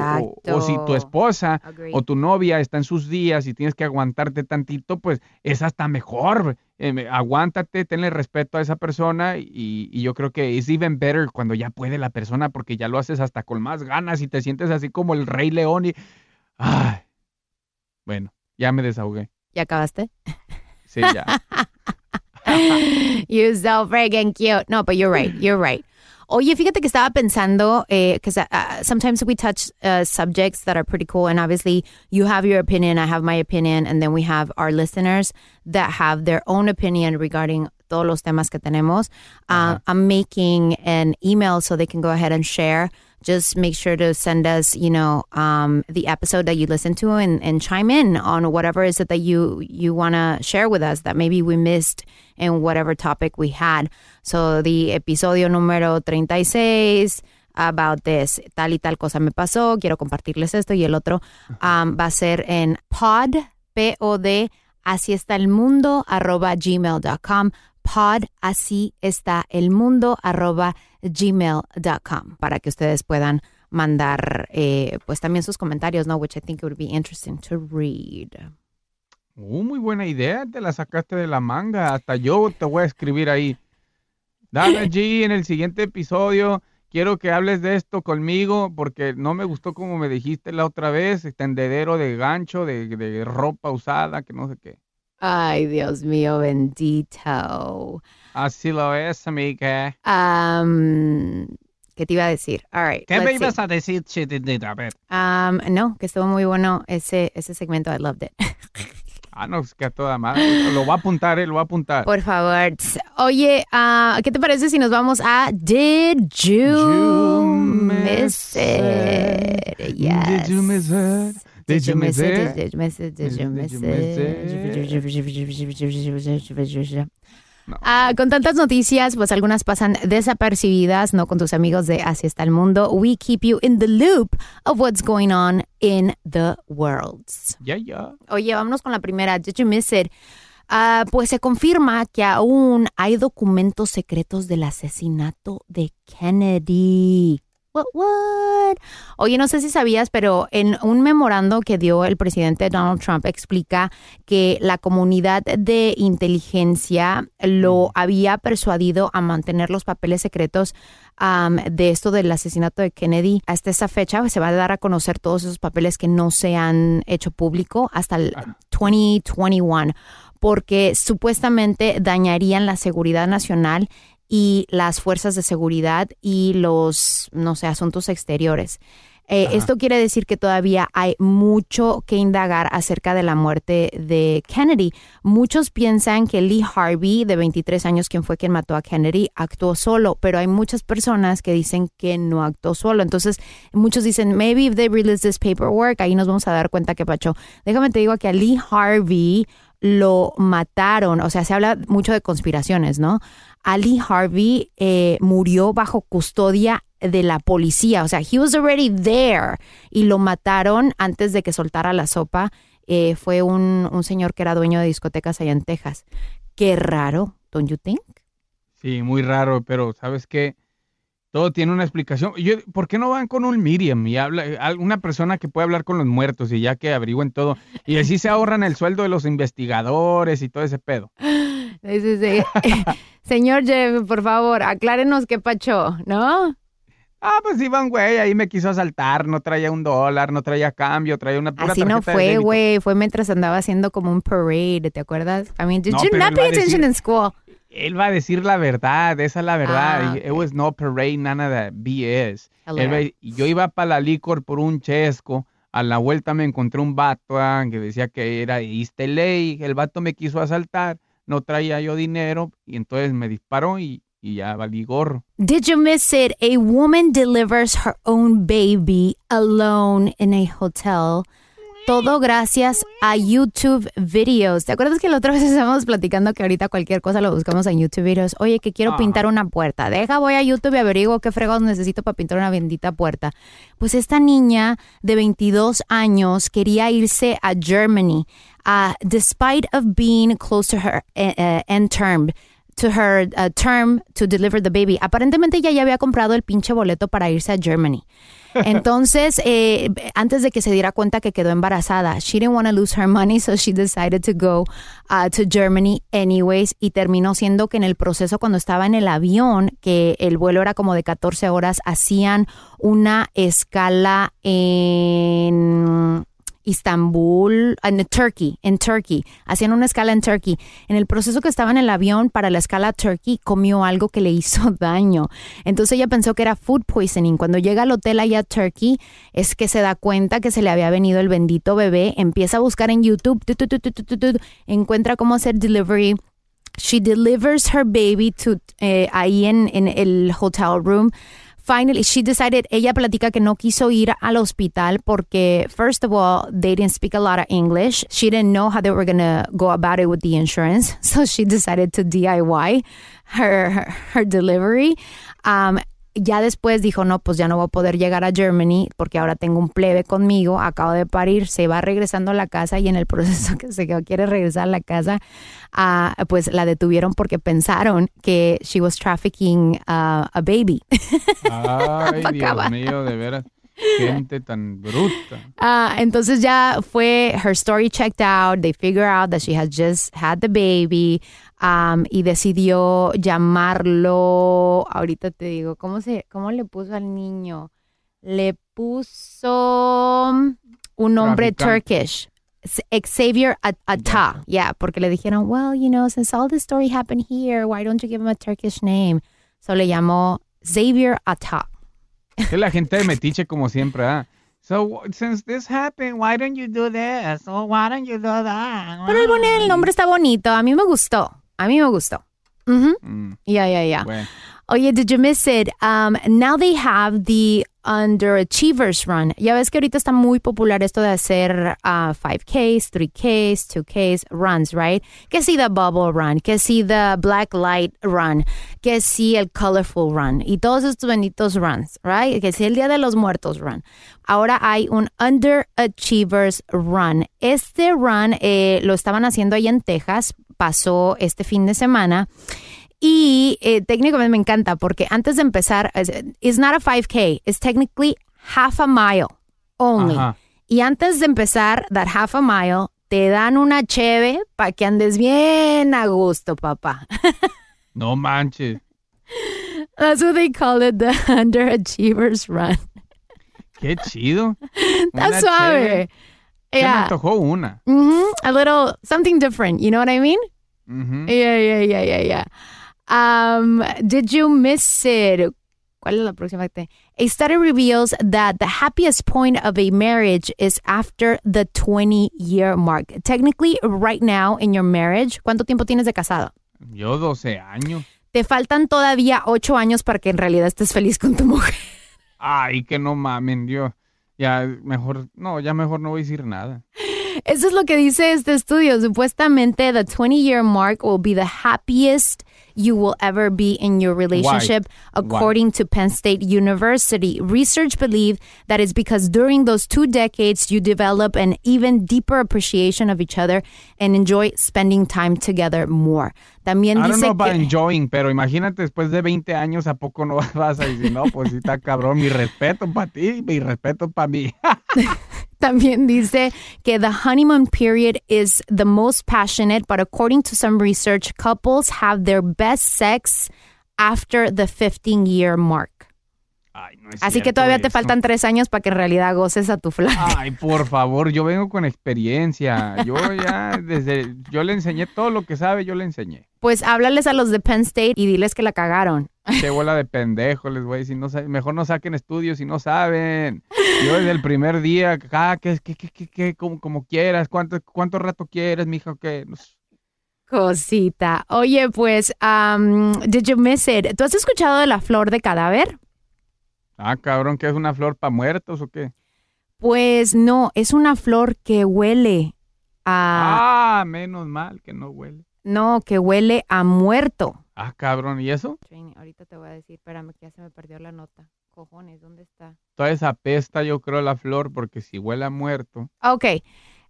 O, o si tu esposa Agreed. o tu novia está en sus días y tienes que aguantarte tantito, pues es hasta mejor. Eh, aguántate, tenle respeto a esa persona y, y yo creo que es even better cuando ya puede la persona porque ya lo haces hasta con más ganas y te sientes así como el rey león y... Ay. Bueno, ya me desahogué. ¿Ya acabaste? Sí, ya. You're so freaking cute. No, but you're right. You're right. Oye, fíjate que estaba pensando, because uh, sometimes we touch uh, subjects that are pretty cool, and obviously you have your opinion, I have my opinion, and then we have our listeners that have their own opinion regarding todos los temas que tenemos. Uh, I'm making an email so they can go ahead and share. Just make sure to send us, you know, um, the episode that you listen to and, and chime in on whatever is it that you you want to share with us that maybe we missed in whatever topic we had. So the episodio número 36 about this, tal y tal cosa me pasó, quiero compartirles esto y el otro um, va a ser en pod, P-O-D, así está el mundo arroba gmail.com pod así está el mundo arroba gmail.com para que ustedes puedan mandar eh, pues también sus comentarios, ¿no? Which I think it would be interesting to read. Uh, muy buena idea, te la sacaste de la manga. Hasta yo te voy a escribir ahí. Dale G, en el siguiente episodio quiero que hables de esto conmigo porque no me gustó como me dijiste la otra vez, tendedero de gancho, de, de ropa usada, que no sé qué. Ay, Dios mío, bendito. Así lo es, amiga. Um, ¿Qué te iba a decir? All right. ¿Qué me let's see. ibas a decir, chiquitita? A ver. Um, no, que estuvo muy bueno ese, ese segmento. I loved it. Ah, no, es que a toda madre. Lo va a apuntar, eh, lo va a apuntar. Por favor. Oye, ah, ¿qué te parece si nos vamos a Did You, Miss It? Yes. Did you miss it? Did you miss it? Did you miss it? Did you miss it? Ah, con tantas noticias, pues algunas pasan desapercibidas, ¿no? Con tus amigos de Así está el mundo. We keep you in the loop of what's going on in the world. Ya, ya. Oye, vámonos con la primera. Did you miss it? Ah, pues se confirma que aún hay documentos secretos del asesinato de Kennedy. What, what? Oye, no sé si sabías, pero en un memorando que dio el presidente Donald Trump explica que la comunidad de inteligencia lo había persuadido a mantener los papeles secretos de esto del asesinato de Kennedy. Hasta esa fecha se va a dar a conocer todos esos papeles que no se han hecho público hasta el 2021 porque supuestamente dañarían la seguridad nacional y las fuerzas de seguridad y los, no sé, asuntos exteriores. Eh, esto quiere decir que todavía hay mucho que indagar acerca de la muerte de Kennedy. Muchos piensan que Lee Harvey, de 23 años, quien fue quien mató a Kennedy, actuó solo, pero hay muchas personas que dicen que no actuó solo. Entonces, muchos dicen, maybe if they release this paperwork, ahí nos vamos a dar cuenta que Pacho. Déjame te digo que a Lee Harvey lo mataron, o sea, se habla mucho de conspiraciones, ¿no? Ali Harvey eh, murió bajo custodia de la policía, o sea, he was already there y lo mataron antes de que soltara la sopa. Eh, fue un, un señor que era dueño de discotecas allá en Texas. Qué raro, don't you think? Sí, muy raro, pero ¿sabes qué? Todo tiene una explicación. Yo, ¿Por qué no van con un Miriam y habla, una persona que puede hablar con los muertos y ya que averigüen todo? Y así se ahorran el sueldo de los investigadores y todo ese pedo. Sí, sí, sí. Señor Jeff, por favor, aclárenos qué pacho, ¿no? Ah, pues iba un güey, ahí me quiso asaltar, no traía un dólar, no traía cambio, traía una pura Así no fue, güey. Fue mientras andaba haciendo como un parade, ¿te acuerdas? I mean, did No, you not pay decir- attention in school? Él va a decir la verdad, esa es la verdad. Ah, It was no parade, of that BS. Va- yo iba para la licor por un chesco, a la vuelta me encontré un vato ah, que decía que era East LA, el vato me quiso asaltar, no traía yo dinero y entonces me disparó y, y ya valí gorro. Did you miss it? A woman delivers her own baby alone in a hotel. Todo gracias a YouTube videos. ¿Te acuerdas que la otra vez estábamos platicando que ahorita cualquier cosa lo buscamos en YouTube videos? Oye, que quiero Ajá. pintar una puerta. Deja, voy a YouTube y averiguo qué fregados necesito para pintar una bendita puerta. Pues esta niña de 22 años quería irse a Germany, uh, despite of being close to her uh, uh, end term to her uh, term to deliver the baby. Aparentemente ella ya había comprado el pinche boleto para irse a Germany. Entonces, eh, antes de que se diera cuenta que quedó embarazada, she didn't want to lose her money, so she decided to go uh, to Germany anyways. Y terminó siendo que en el proceso, cuando estaba en el avión, que el vuelo era como de 14 horas, hacían una escala en Istambul, en Turkey, en Turkey. Hacían una escala en Turkey. En el proceso que estaba en el avión para la escala Turkey, comió algo que le hizo daño. Entonces ella pensó que era food poisoning. Cuando llega al hotel allá a Turkey, es que se da cuenta que se le había venido el bendito bebé. Empieza a buscar en YouTube, tu, tu, tu, encuentra cómo hacer delivery. She delivers her baby to eh, ahí en, en el hotel room. Finally, she decided, ella platica que no quiso ir al hospital porque, first of all, they didn't speak a lot of English. She didn't know how they were going to go about it with the insurance. So she decided to DIY her, her, her delivery. Um, ya después dijo, no, pues ya no voy a poder llegar a Germany porque ahora tengo un plebe conmigo, acabo de parir, se va regresando a la casa y en el proceso que se quedó, quiere regresar a la casa, ah, pues la detuvieron porque pensaron que she was trafficking ah, a baby. Ay, Dios mío, de veras. Gente tan bruta. Ah, entonces ya fue her story checked out. They figure out that she has just had the baby. Um, y decidió llamarlo. Ahorita te digo, ¿cómo, se, ¿cómo le puso al niño? Le puso un nombre. Turkish. Xavier At- Atta. Yeah, porque le dijeron, well, you know, since all this story happened here, why don't you give him a Turkish name? So le llamó Xavier Atta. Es la gente de metiche como siempre, ¿ah? So, since this happened, why don't you do this? Or why don't you do that? Pero el, el nombre está bonito. A mí me gustó. A mí me gustó. Ujú. Mm, Yeah, yeah, yeah. bueno. Oye, did you miss it? Um, now they have the Underachievers Run. Ya ves que ahorita está muy popular esto de hacer uh, 5Ks, 3Ks, 2Ks runs, right? Que si the Bubble Run, que si the Black Light Run, que si el Colorful Run y todos estos benditos runs, right? Que si el Día de los Muertos Run. Ahora hay un Underachievers Run. Este run eh, lo estaban haciendo ahí en Texas, pasó este fin de semana. Y eh, técnicamente me encanta porque antes de empezar, es it's not a 5K, it's technically half a mile only. Ajá. Y antes de empezar that half a mile, te dan una cheve para que andes bien a gusto, papá. No manches. That's what they call it, the Underachievers Run. Qué chido. Está suave. chévere. Se me Yeah. antojó una. Mhm, A little something different, you know what I mean? Ujú. Yeah, yeah, yeah, yeah, yeah. Um, did you miss it? ¿Cuál es la próxima? que te- A study reveals that the happiest point of a marriage is after the 20 year mark. Technically, right now in your marriage, ¿cuánto tiempo tienes de casado? Yo 12 años. Te faltan todavía 8 años para que en realidad estés feliz con tu mujer. Ay, que no mamen, yo. Ya mejor, no, ya mejor no voy a decir nada. Eso es lo que dice este estudio. Supuestamente, the 20 year mark will be the happiest you will ever be in your relationship, Why? according to Penn State University. Research believe that it's because during those two decades, you develop an even deeper appreciation of each other and enjoy spending time together more. También I don't know about que. enjoying, pero imagínate después de 20 años, ¿a poco no vas a decir, no, pues sí está cabrón, mi respeto para ti, mi respeto para mí? También dice que the honeymoon period is the most passionate, but according to some research, couples have their best sex after the 15 year mark. Así que todavía te faltan tres años para que en realidad goces a tu flan. Ay, por favor, yo vengo con experiencia. Yo ya, desde, yo le enseñé todo lo que sabe, yo le enseñé. Pues háblales a los de Penn State y diles que la cagaron. Qué bola de pendejo, les voy a decir, no mejor no saquen estudios si no saben. Yo desde el primer día, ah, que, que, que, que, que, como, como quieras, cuánto, cuánto rato quieres, mija, que Cosita. Oye, pues, um, did you miss it? ¿Tú has escuchado de la flor de cadáver? Ah, cabrón, que es una flor para muertos o qué? Pues no, es una flor que huele a... Ah, menos mal que no huele. No, que huele a muerto. Ah, cabrón, ¿y eso? Ahorita te voy a decir, espérame que ya se me perdió la nota. Cojones, ¿dónde está? Toda esa pesta, yo creo, la flor, porque si huele a muerto. Ok,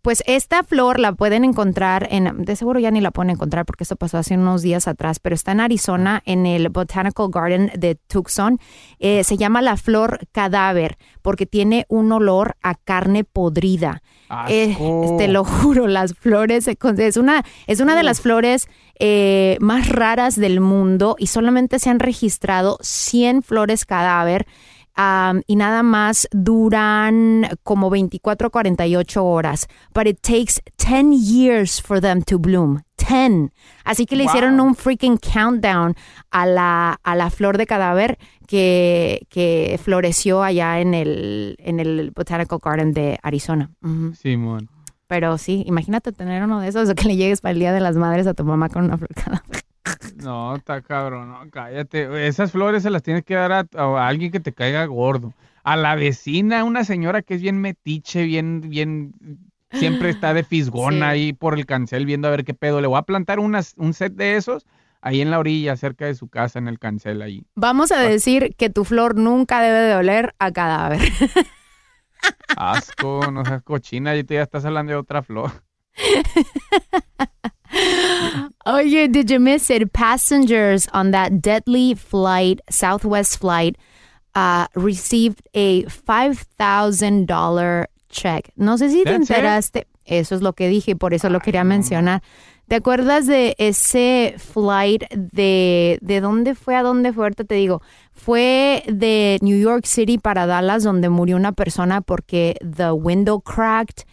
pues esta flor la pueden encontrar en, de seguro ya ni la pueden encontrar porque esto pasó hace unos días atrás, pero está en Arizona, en el Botanical Garden de Tucson. Eh, se llama la flor cadáver porque tiene un olor a carne podrida. Eh, te lo juro, las flores, es una, es una de las flores eh, más raras del mundo y solamente se han registrado 100 flores cadáver. Um, y nada más duran como 24 48 horas. But it takes 10 years for them to bloom. 10. Así que le Wow. hicieron un freaking countdown a la, a la flor de cadáver que, que floreció allá en el, en el Botanical Garden de Arizona. Ujú. Simón. Pero sí, imagínate tener uno de esos o que le llegues para el Día de las Madres a tu mamá con una flor cadáver. No, está cabrón, no, cállate. Esas flores se las tienes que dar a, a alguien que te caiga gordo. A la vecina, una señora que es bien metiche, bien, bien, siempre está de fisgona Sí. ahí por el cancel viendo a ver qué pedo. Le voy a plantar unas, un set de esos ahí en la orilla, cerca de su casa, en el cancel ahí. Vamos a decir que tu flor nunca debe de oler a cadáver. Asco, no seas cochina, y tú ya estás hablando de otra flor. Oye, did you miss it? Passengers on that deadly flight, Southwest flight, uh, received a $5,000 check. No sé si te That's it? enteraste. Eso es lo que dije, por eso lo quería mencionar. ¿Te acuerdas de ese flight de... ¿De dónde fue a dónde fue? Ahorita te digo. Fue de New York City para Dallas, donde murió una persona porque the window cracked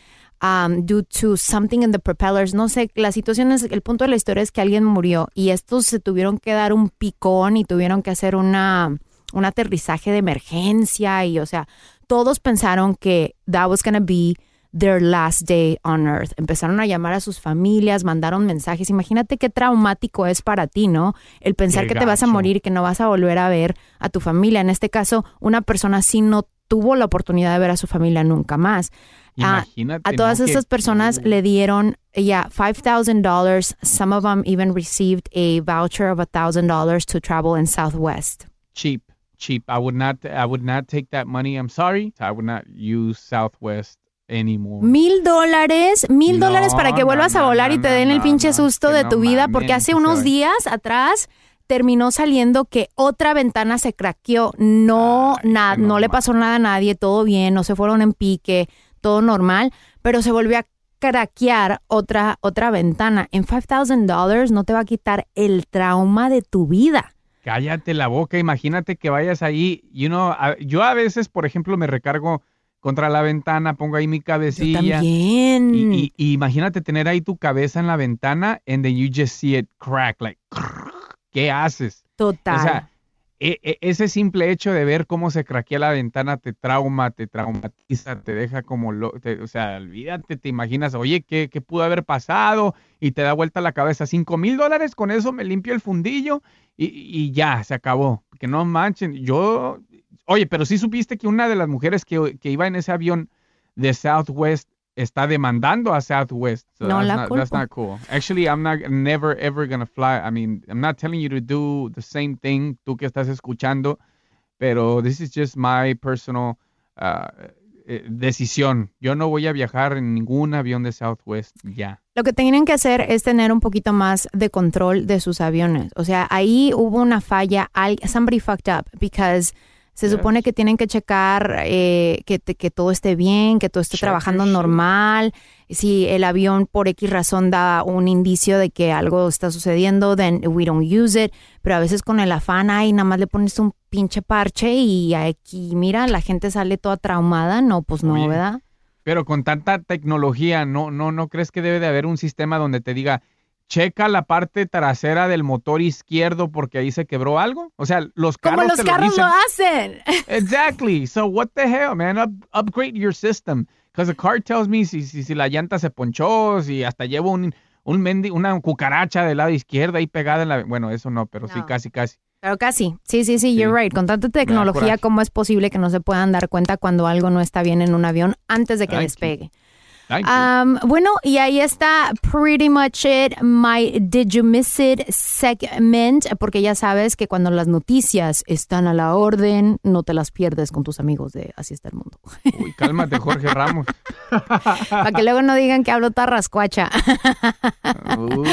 um, due to something in the propellers. No sé, la situación es, el punto de la historia es que alguien murió y estos se tuvieron que dar un picón y tuvieron que hacer una, un aterrizaje de emergencia y, o sea, todos pensaron que that was gonna be their last day on earth. Empezaron a llamar a sus familias, mandaron mensajes. Imagínate qué traumático es para ti, ¿no? El pensar Qué que te vas a morir, que no vas a volver a ver a tu familia. En este caso, una persona así no tuvo la oportunidad de ver a su familia nunca más. Ah, Imagínate, a todas ¿no? Que- estas personas le dieron ya $5,000. Some of them even received a voucher of $1,000 to travel in Southwest. cheap, cheap. I would not, I would not take that money. I'm sorry. I would not use Southwest anymore. Mil dólares, mil No, dólares para que no, vuelvas a no, volar y te den el pinche susto de tu vida, porque hace unos días atrás terminó saliendo que otra ventana se craqueó. No, na- no, le pasó nada a nadie, todo bien, no se fueron en pique, todo normal, pero se volvió a craquear otra, otra ventana. En $5,000 no te va a quitar el trauma de tu vida. Cállate la boca, imagínate que vayas ahí, you know, a- yo a veces, por ejemplo, me recargo contra la ventana, pongo ahí mi cabecilla. también. Y, y- y imagínate tener ahí tu cabeza en la ventana and then you just see it crack, like, ¿qué haces? Total. O sea, e- e- ese simple hecho de ver cómo se craquea la ventana te trauma, te traumatiza, te deja como, lo, te- o sea, olvídate, te imaginas, oye, ¿qué, ¿qué pudo haber pasado? Y te da vuelta la cabeza, cinco mil dólares, con eso me limpio el fundillo y, y ya, se acabó. Que no manchen, yo, oye, pero sí supiste que una de las mujeres que, que iba en ese avión de Southwest está demandando a Southwest. So No that's la not, that's culpo. not cool. Actually, I'm not never ever gonna fly. I mean, I'm not telling you to do the same thing, tú que estás escuchando, pero this is just my personal uh, eh, decisión. Yo no voy a viajar en ningún avión de Southwest ya. Lo que tienen que hacer es tener un poquito más de control de sus aviones. O sea, ahí hubo una falla. al- Somebody fucked up because se supone que tienen que checar eh, que, que todo esté bien, que todo esté trabajando normal. Si el avión por X razón da un indicio de que algo está sucediendo, then we don't use it. Pero a veces con el afán, ay, nada más le pones un pinche parche y aquí, mira, la gente sale toda traumada. No, pues no, Oye, ¿verdad? Pero con tanta tecnología, ¿no, no, ¿no crees que debe de haber un sistema donde te diga, checa la parte trasera del motor izquierdo porque ahí se quebró algo? O sea, los Como carros los te lo carros dicen. lo hacen. Exactly. So what the hell, man? Up- upgrade your system. Because the car tells me si, si, si la llanta se ponchó, si hasta llevo un, un mendi- una cucaracha del lado izquierdo ahí pegada en la... Bueno, eso no, pero sí, casi, casi. Pero casi. Sí, sí, sí, you're right. Con tanta tecnología, ¿cómo es posible que no se puedan dar cuenta cuando algo no está bien en un avión antes de que despegue? Um, bueno, y ahí está pretty much it, my Did You Miss It segment, porque ya sabes que cuando las noticias están a la orden, no te las pierdes con tus amigos de Así está el mundo. Uy, cálmate, Jorge Ramos. Para que luego no digan que hablo tarrascuacha. Uy.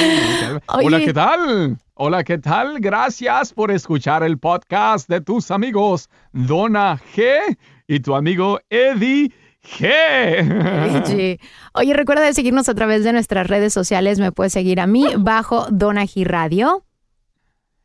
Hola, ¿qué tal? Hola, ¿qué tal? Gracias por escuchar el podcast de tus amigos Donna G y tu amigo Eddie Sí. Oye, recuerda de seguirnos a través de nuestras redes sociales. Me puedes seguir a mí bajo Donaji Radio.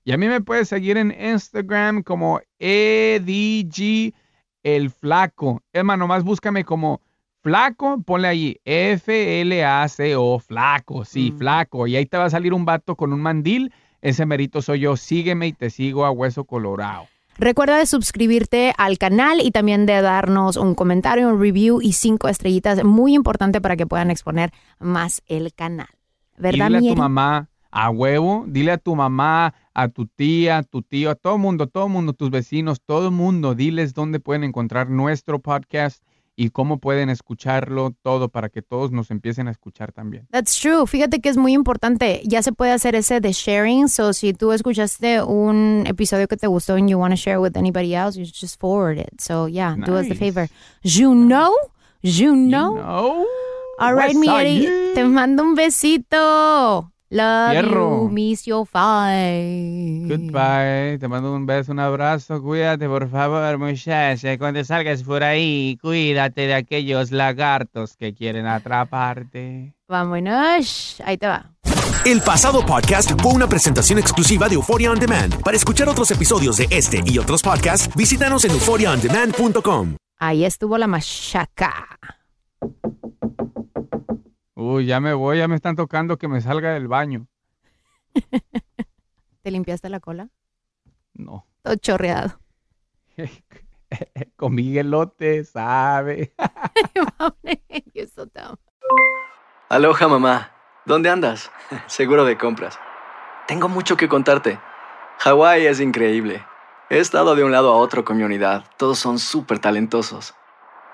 Y a mí me puedes seguir en Instagram como EDG el flaco. Emma, nomás búscame como flaco, ponle ahí F-L-A-C-O, flaco, sí, flaco. Y ahí te va a salir un vato con un mandil. Ese merito soy yo. Sígueme y te sigo a hueso colorado. Recuerda de suscribirte al canal y también de darnos un comentario, un review y cinco estrellitas. Muy importante para que puedan exponer más el canal. ¿Verdad, dile a tu mamá a huevo, dile a tu mamá, a tu tía, a tu tío, a todo mundo, todo mundo, tus vecinos, todo mundo, diles dónde pueden encontrar nuestro podcast y cómo pueden escucharlo todo para que todos nos empiecen a escuchar también. That's true. Fíjate que es muy importante. Ya se puede hacer ese de sharing. So, si tú escuchaste un episodio que te gustó and you want to share with anybody else, you just forward it. So, yeah, do us the Nice. favor. You know? You know? No. All right, mi yeah. te mando un besito. Love Fierro. you, miss you, bye. Goodbye, te mando un beso, un abrazo, cuídate por favor muchacha, cuando salgas por ahí, cuídate de aquellos lagartos que quieren atraparte. Vámonos. Ahí te va. El pasado podcast fue una presentación exclusiva de Euphoria On Demand. Para escuchar otros episodios de este y otros podcasts, visítanos en euphoriaondemand.com. Ahí estuvo la machaca. Uy, ya me voy, ya me están tocando que me salga del baño. ¿Te limpiaste la cola? No, Todo chorreado. con Miguelote, sabe. Aloha mamá, ¿dónde andas? Seguro de compras. Tengo mucho que contarte. Hawái es increíble. He estado de un lado a otro con mi unidad. Todos son súper talentosos.